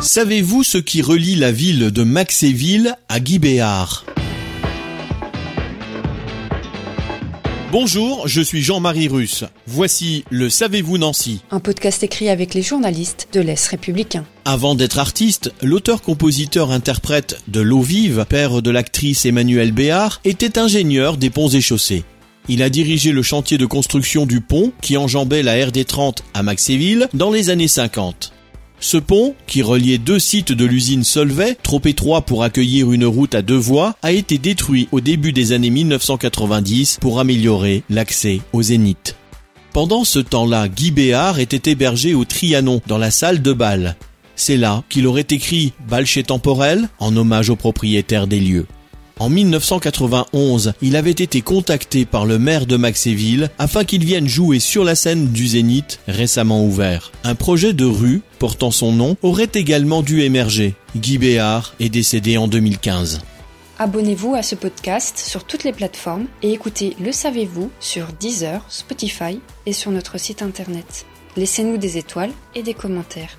Savez-vous ce qui relie la ville de Maxéville à Guy Béard Bonjour, je suis Jean-Marie Russe. Voici le Savez-vous Nancy Un podcast écrit avec les journalistes de l'Est républicain. Avant d'être artiste, l'auteur-compositeur-interprète de L'eau vive, père de l'actrice Emmanuelle Béard, était ingénieur des ponts et chaussées. Il a dirigé le chantier de construction du pont qui enjambait la RD 30 à Maxéville dans les années 50. Ce pont, qui reliait deux sites de l'usine Solvay, trop étroit pour accueillir une route à deux voies, a été détruit au début des années 1990 pour améliorer l'accès au Zénith. Pendant ce temps-là, Guy Béard était hébergé au Trianon, dans la salle de bal. C'est là qu'il aurait écrit Bal chez Temporel, en hommage au propriétaire des lieux. En 1991, il avait été contacté par le maire de Maxéville afin qu'il vienne jouer sur la scène du Zénith récemment ouvert. Un projet de rue portant son nom aurait également dû émerger. Guy Béard est décédé en 2015. Abonnez-vous à ce podcast sur toutes les plateformes et écoutez Le Savez-vous sur Deezer, Spotify et sur notre site internet. Laissez-nous des étoiles et des commentaires.